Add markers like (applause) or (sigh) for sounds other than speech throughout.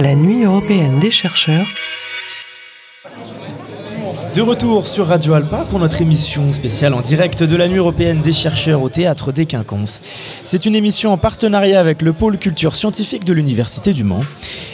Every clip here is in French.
la nuit européenne des chercheurs de retour sur Radio Alpa pour notre émission spéciale en direct de la Nuit européenne des chercheurs au théâtre des Quinconces. C'est une émission en partenariat avec le pôle culture scientifique de l'Université du Mans.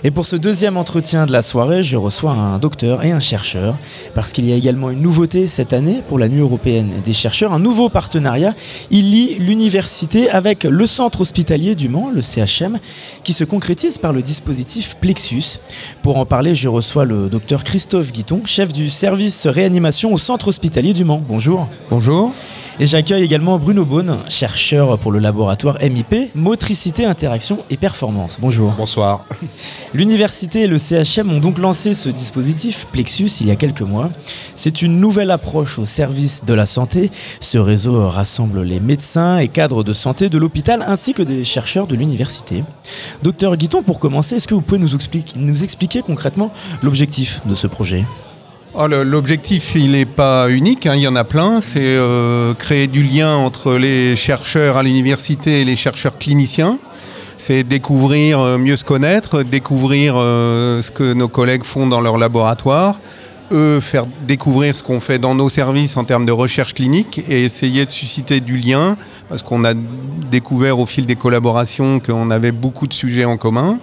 Et pour ce deuxième entretien de la soirée, je reçois un docteur et un chercheur, parce qu'il y a également une nouveauté cette année pour la Nuit européenne des chercheurs, un nouveau partenariat. Il lie l'université avec le centre hospitalier du Mans, le CHM, qui se concrétise par le dispositif Plexus. Pour en parler, je reçois le docteur Christophe Guiton, chef du service réanimation au centre hospitalier du Mans. Bonjour. Bonjour. Et j'accueille également Bruno Beaune, chercheur pour le laboratoire MIP, Motricité, Interaction et Performance. Bonjour. Bonsoir. L'université et le CHM ont donc lancé ce dispositif Plexus il y a quelques mois. C'est une nouvelle approche au service de la santé. Ce réseau rassemble les médecins et cadres de santé de l'hôpital ainsi que des chercheurs de l'université. Docteur Guiton, pour commencer, est-ce que vous pouvez nous expliquer, nous expliquer concrètement l'objectif de ce projet? Oh, l'objectif, il n'est pas unique, hein, il y en a plein. C'est euh, créer du lien entre les chercheurs à l'université et les chercheurs cliniciens. C'est découvrir, euh, mieux se connaître, découvrir euh, ce que nos collègues font dans leur laboratoire, eux faire découvrir ce qu'on fait dans nos services en termes de recherche clinique et essayer de susciter du lien, parce qu'on a découvert au fil des collaborations qu'on avait beaucoup de sujets en commun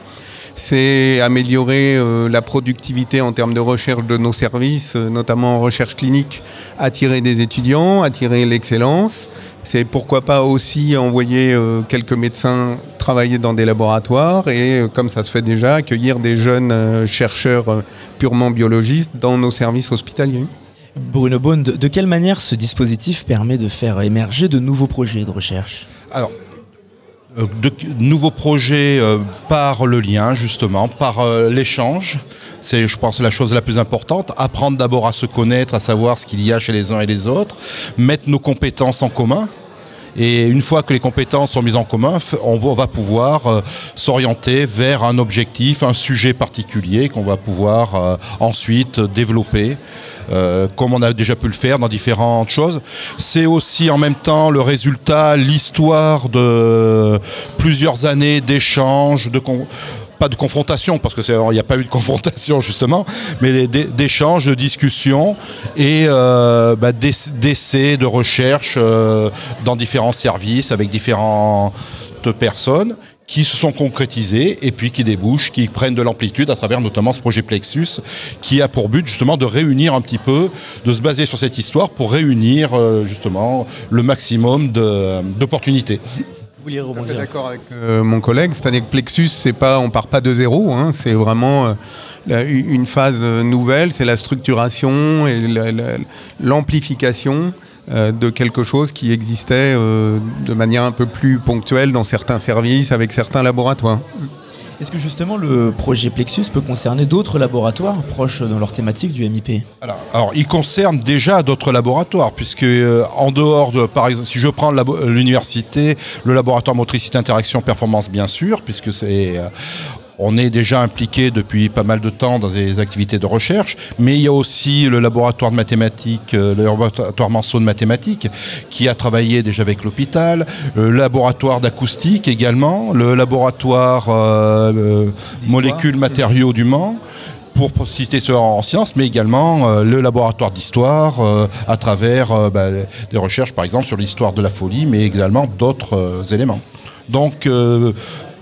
c'est améliorer euh, la productivité en termes de recherche de nos services, euh, notamment en recherche clinique, attirer des étudiants, attirer l'excellence. C'est pourquoi pas aussi envoyer euh, quelques médecins travailler dans des laboratoires et, comme ça se fait déjà, accueillir des jeunes chercheurs purement biologistes dans nos services hospitaliers. Bruno Beaune, de, quelle manière ce dispositif permet de faire émerger de nouveaux projets de recherche? Alors, de nouveaux projets euh, par le lien, justement, par euh, l'échange. C'est, je pense, la chose la plus importante. Apprendre d'abord à se connaître, à savoir ce qu'il y a chez les uns et les autres. Mettre nos compétences en commun. Et une fois que les compétences sont mises en commun, on va pouvoir s'orienter vers un objectif, un sujet particulier qu'on va pouvoir ensuite développer. Euh, comme on a déjà pu le faire dans différentes choses. C'est aussi en même temps le résultat, l'histoire de plusieurs années d'échanges, de pas de confrontation, parce qu'il n'y a pas eu de confrontation (laughs) justement, mais d'échanges, de discussions et euh, bah, d'essais, de recherche euh, dans différents services avec différentes personnes qui se sont concrétisés et puis qui débouchent, qui prennent de l'amplitude à travers notamment ce projet Plexus qui a pour but justement de réunir un petit peu, de se baser sur cette histoire pour réunir euh, justement le maximum d'opportunités. Vous voulez rebondir D'accord avec euh, mon collègue, c'est-à-dire que Plexus, c'est pas, on part pas de zéro, hein, c'est vraiment euh, une phase nouvelle, c'est la structuration et l'amplification. De quelque chose qui existait euh, de manière un peu plus ponctuelle dans certains services avec certains laboratoires. Est-ce que justement le projet Plexus peut concerner d'autres laboratoires proches dans leur thématique du MIP alors, il concerne déjà d'autres laboratoires, puisque euh, en dehors de, par exemple, si je prends l'université, le laboratoire motricité interaction performance bien sûr, puisque c'est on est déjà impliqué depuis pas mal de temps dans des activités de recherche, mais il y a aussi le laboratoire de mathématiques, euh, le laboratoire Manceau de mathématiques, qui a travaillé déjà avec l'hôpital, le laboratoire d'acoustique également, le laboratoire euh, euh, molécules matériaux du Mans pour citer ceux en sciences, mais également le laboratoire d'histoire à travers bah, des recherches, par exemple, sur l'histoire de la folie, mais également d'autres éléments. Donc,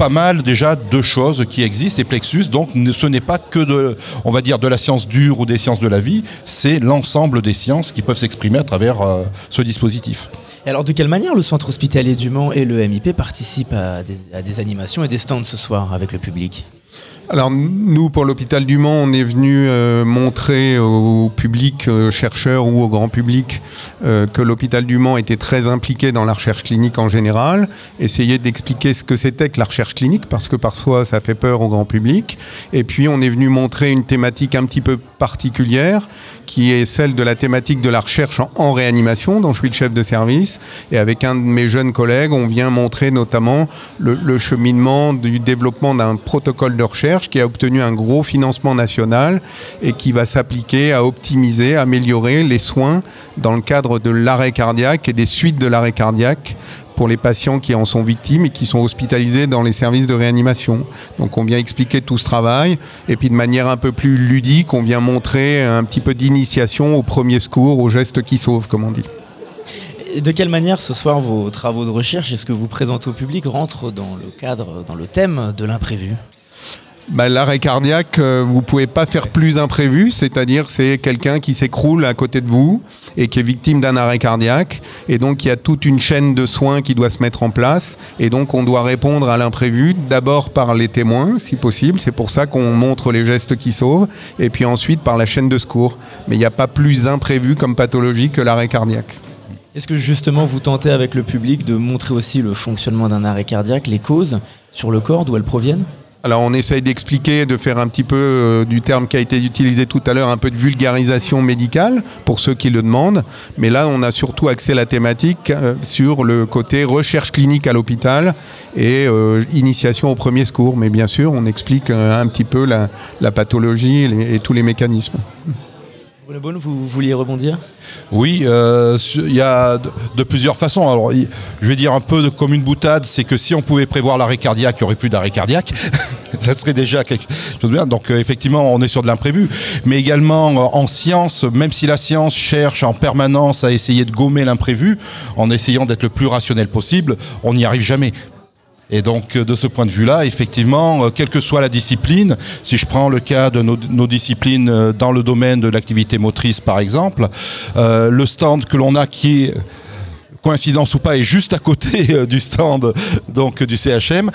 pas mal déjà de choses qui existent. Et Plexus, donc ce n'est pas que de, on va dire, de la science dure ou des sciences de la vie, c'est l'ensemble des sciences qui peuvent s'exprimer à travers euh, ce dispositif. Et alors de quelle manière le centre hospitalier du Mans et le MIP participent à des animations et des stands ce soir avec le public? Alors nous, pour l'hôpital du Mans, on est venu euh, montrer au public, euh, chercheur ou au grand public, euh, que l'hôpital du Mans était très impliqué dans la recherche clinique en général, essayer d'expliquer ce que c'était que la recherche clinique, parce que parfois ça fait peur au grand public. Et puis on est venu montrer une thématique un petit peu particulière, qui est celle de la thématique de la recherche en, réanimation, dont je suis le chef de service. Et avec un de mes jeunes collègues, on vient montrer notamment le cheminement du développement d'un protocole de recherche qui a obtenu un gros financement national et qui va s'appliquer à optimiser, améliorer les soins dans le cadre de l'arrêt cardiaque et des suites de l'arrêt cardiaque pour les patients qui en sont victimes et qui sont hospitalisés dans les services de réanimation. Donc on vient expliquer tout ce travail et puis de manière un peu plus ludique, on vient montrer un petit peu d'initiation au premier secours, aux gestes qui sauvent, comme on dit. De quelle manière ce soir vos travaux de recherche et ce que vous présentez au public rentrent dans le cadre, dans le thème de l'imprévu? Bah, L'arrêt cardiaque, euh, vous pouvez pas faire plus imprévu, c'est-à-dire c'est quelqu'un qui s'écroule à côté de vous et qui est victime d'un arrêt cardiaque, et donc il y a toute une chaîne de soins qui doit se mettre en place, et donc on doit répondre à l'imprévu d'abord par les témoins, si possible, c'est pour ça qu'on montre les gestes qui sauvent, et puis ensuite par la chaîne de secours. Mais il n'y a pas plus imprévu comme pathologie que l'arrêt cardiaque. Est-ce que justement vous tentez avec le public de montrer aussi le fonctionnement d'un arrêt cardiaque, les causes sur le corps, d'où elles proviennent? Alors on essaye d'expliquer, de faire un petit peu euh, du terme qui a été utilisé tout à l'heure, un peu de vulgarisation médicale pour ceux qui le demandent. Mais là, on a surtout axé la thématique euh, sur le côté recherche clinique à l'hôpital et euh, initiation au premier secours. Mais bien sûr, on explique un petit peu la, pathologie et tous les mécanismes vous vouliez rebondir? Oui, euh, il y a de, plusieurs façons. Alors, je vais dire un peu de, comme une boutade, c'est que si on pouvait prévoir l'arrêt cardiaque, il n'y aurait plus d'arrêt cardiaque. (laughs) ça serait déjà quelque chose de bien. Donc, euh, effectivement, on est sur de l'imprévu. Mais également, euh, en science, même si la science cherche en permanence à essayer de gommer l'imprévu, en essayant d'être le plus rationnel possible, on n'y arrive jamais. Et donc, euh, de ce point de vue-là, effectivement, euh, quelle que soit la discipline, si je prends le cas de nos, disciplines euh, dans le domaine de l'activité motrice, par exemple, le stand que l'on a qui coïncidence ou pas, est juste à côté (laughs) du stand donc du CHM.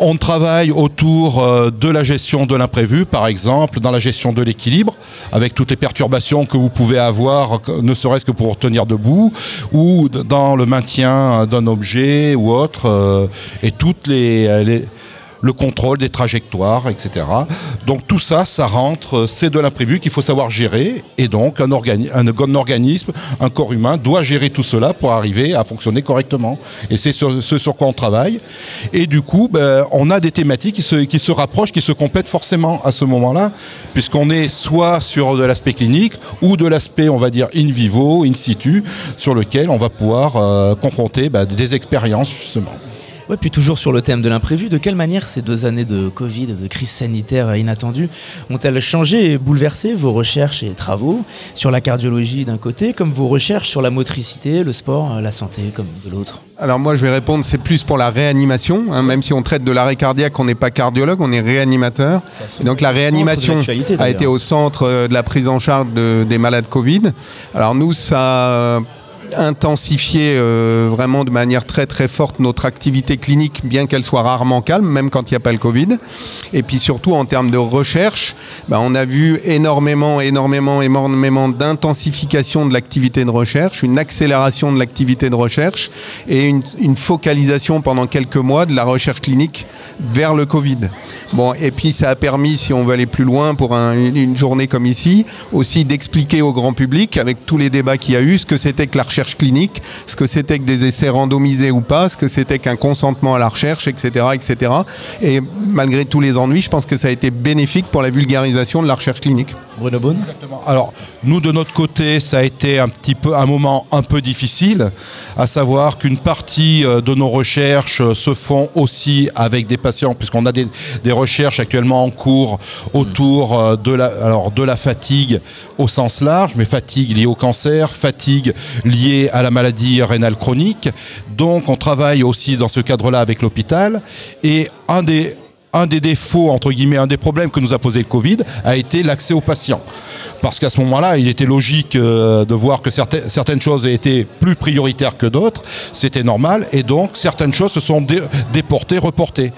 On travaille autour euh, de la gestion de l'imprévu, par exemple, dans la gestion de l'équilibre, avec toutes les perturbations que vous pouvez avoir, ne serait-ce que pour tenir debout, ou dans le maintien d'un objet ou autre, euh, et toutes les le contrôle des trajectoires, etc. Donc tout ça, ça rentre, c'est de l'imprévu qu'il faut savoir gérer, et donc un, organisme, un corps humain doit gérer tout cela pour arriver à fonctionner correctement. Et c'est ce, sur quoi on travaille. Et du coup, ben, on a des thématiques qui se, qui se rapprochent, qui se complètent forcément à ce moment-là, puisqu'on est soit sur de l'aspect clinique ou de l'aspect, on va dire, in vivo, in situ, sur lequel on va pouvoir euh, confronter ben, des expériences justement. Ouais, puis toujours sur le thème de l'imprévu, de quelle manière ces deux années de Covid, de crise sanitaire inattendue, ont-elles changé et bouleversé vos recherches et travaux sur la cardiologie d'un côté, comme vos recherches sur la motricité, le sport, la santé, comme de l'autre? Alors moi je vais répondre, c'est plus pour la réanimation, hein, même si on traite de l'arrêt cardiaque, on n'est pas cardiologue, on est réanimateur. donc la réanimation a été au centre euh, de la prise en charge des malades Covid. Alors nous, ça intensifier euh, vraiment de manière très très forte notre activité clinique, bien qu'elle soit rarement calme, même quand il n'y a pas le Covid. Et puis surtout en termes de recherche, bah, on a vu énormément, énormément, énormément d'intensification de l'activité de recherche, une accélération de l'activité de recherche et une, focalisation pendant quelques mois de la recherche clinique vers le Covid. Bon, et puis ça a permis, si on veut aller plus loin pour une journée comme ici, aussi d'expliquer au grand public, avec tous les débats qu'il y a eu, ce que c'était que la recherche clinique, ce que c'était que des essais randomisés ou pas, ce que c'était qu'un consentement à la recherche, etc., etc. Et malgré tous les ennuis, je pense que ça a été bénéfique pour la vulgarisation de la recherche clinique. Bruno Bonne Alors, nous, de notre côté, ça a été un petit peu un moment un peu difficile, à savoir qu'une partie euh, de nos recherches euh, se font aussi avec des patients, puisqu'on a des, recherches actuellement en cours autour euh, de la, alors, de la fatigue au sens large, mais fatigue liée au cancer, fatigue liée à la maladie rénale chronique. Donc, on travaille aussi dans ce cadre-là avec l'hôpital. Et un des un des défauts, entre guillemets, un des problèmes que nous a posé le Covid a été l'accès aux patients. Parce qu'à ce moment-là, il était logique euh, de voir que certaines, certaines choses étaient plus prioritaires que d'autres. C'était normal. Et donc, certaines choses se sont déportées, reportées.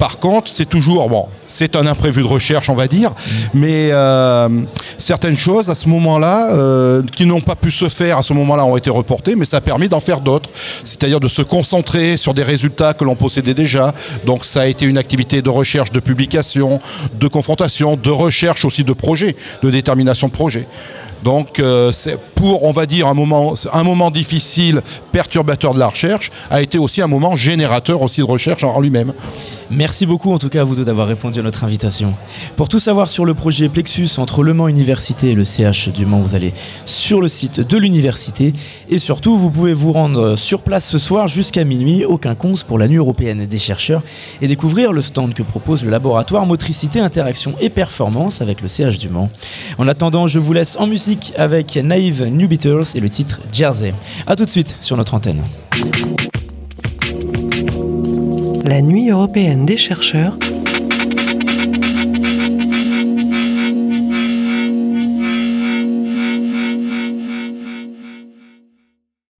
Par contre, c'est toujours, bon, c'est un imprévu de recherche, on va dire, mais euh, certaines choses à ce moment-là, euh, qui n'ont pas pu se faire à ce moment-là, ont été reportées, mais ça a permis d'en faire d'autres. C'est-à-dire de se concentrer sur des résultats que l'on possédait déjà. Donc, ça a été une activité de recherche, de publication, de confrontation, de recherche aussi de projet, de détermination de projet. Donc euh, c'est pour, on va dire, un moment, un moment difficile, perturbateur de la recherche, a été aussi un moment générateur aussi de recherche en lui-même. Merci beaucoup en tout cas à vous deux d'avoir répondu à notre invitation. Pour tout savoir sur le projet Plexus entre Le Mans Université et le CH du Mans, vous allez sur le site de l'université et surtout vous pouvez vous rendre sur place ce soir jusqu'à minuit au Quinconce pour la nuit européenne des chercheurs et découvrir le stand que propose le laboratoire Motricité, Interaction et Performance avec le CH du Mans. En attendant, je vous laisse en musique avec Naive New Beatles et le titre Jersey. A tout de suite sur notre antenne. La nuit européenne des chercheurs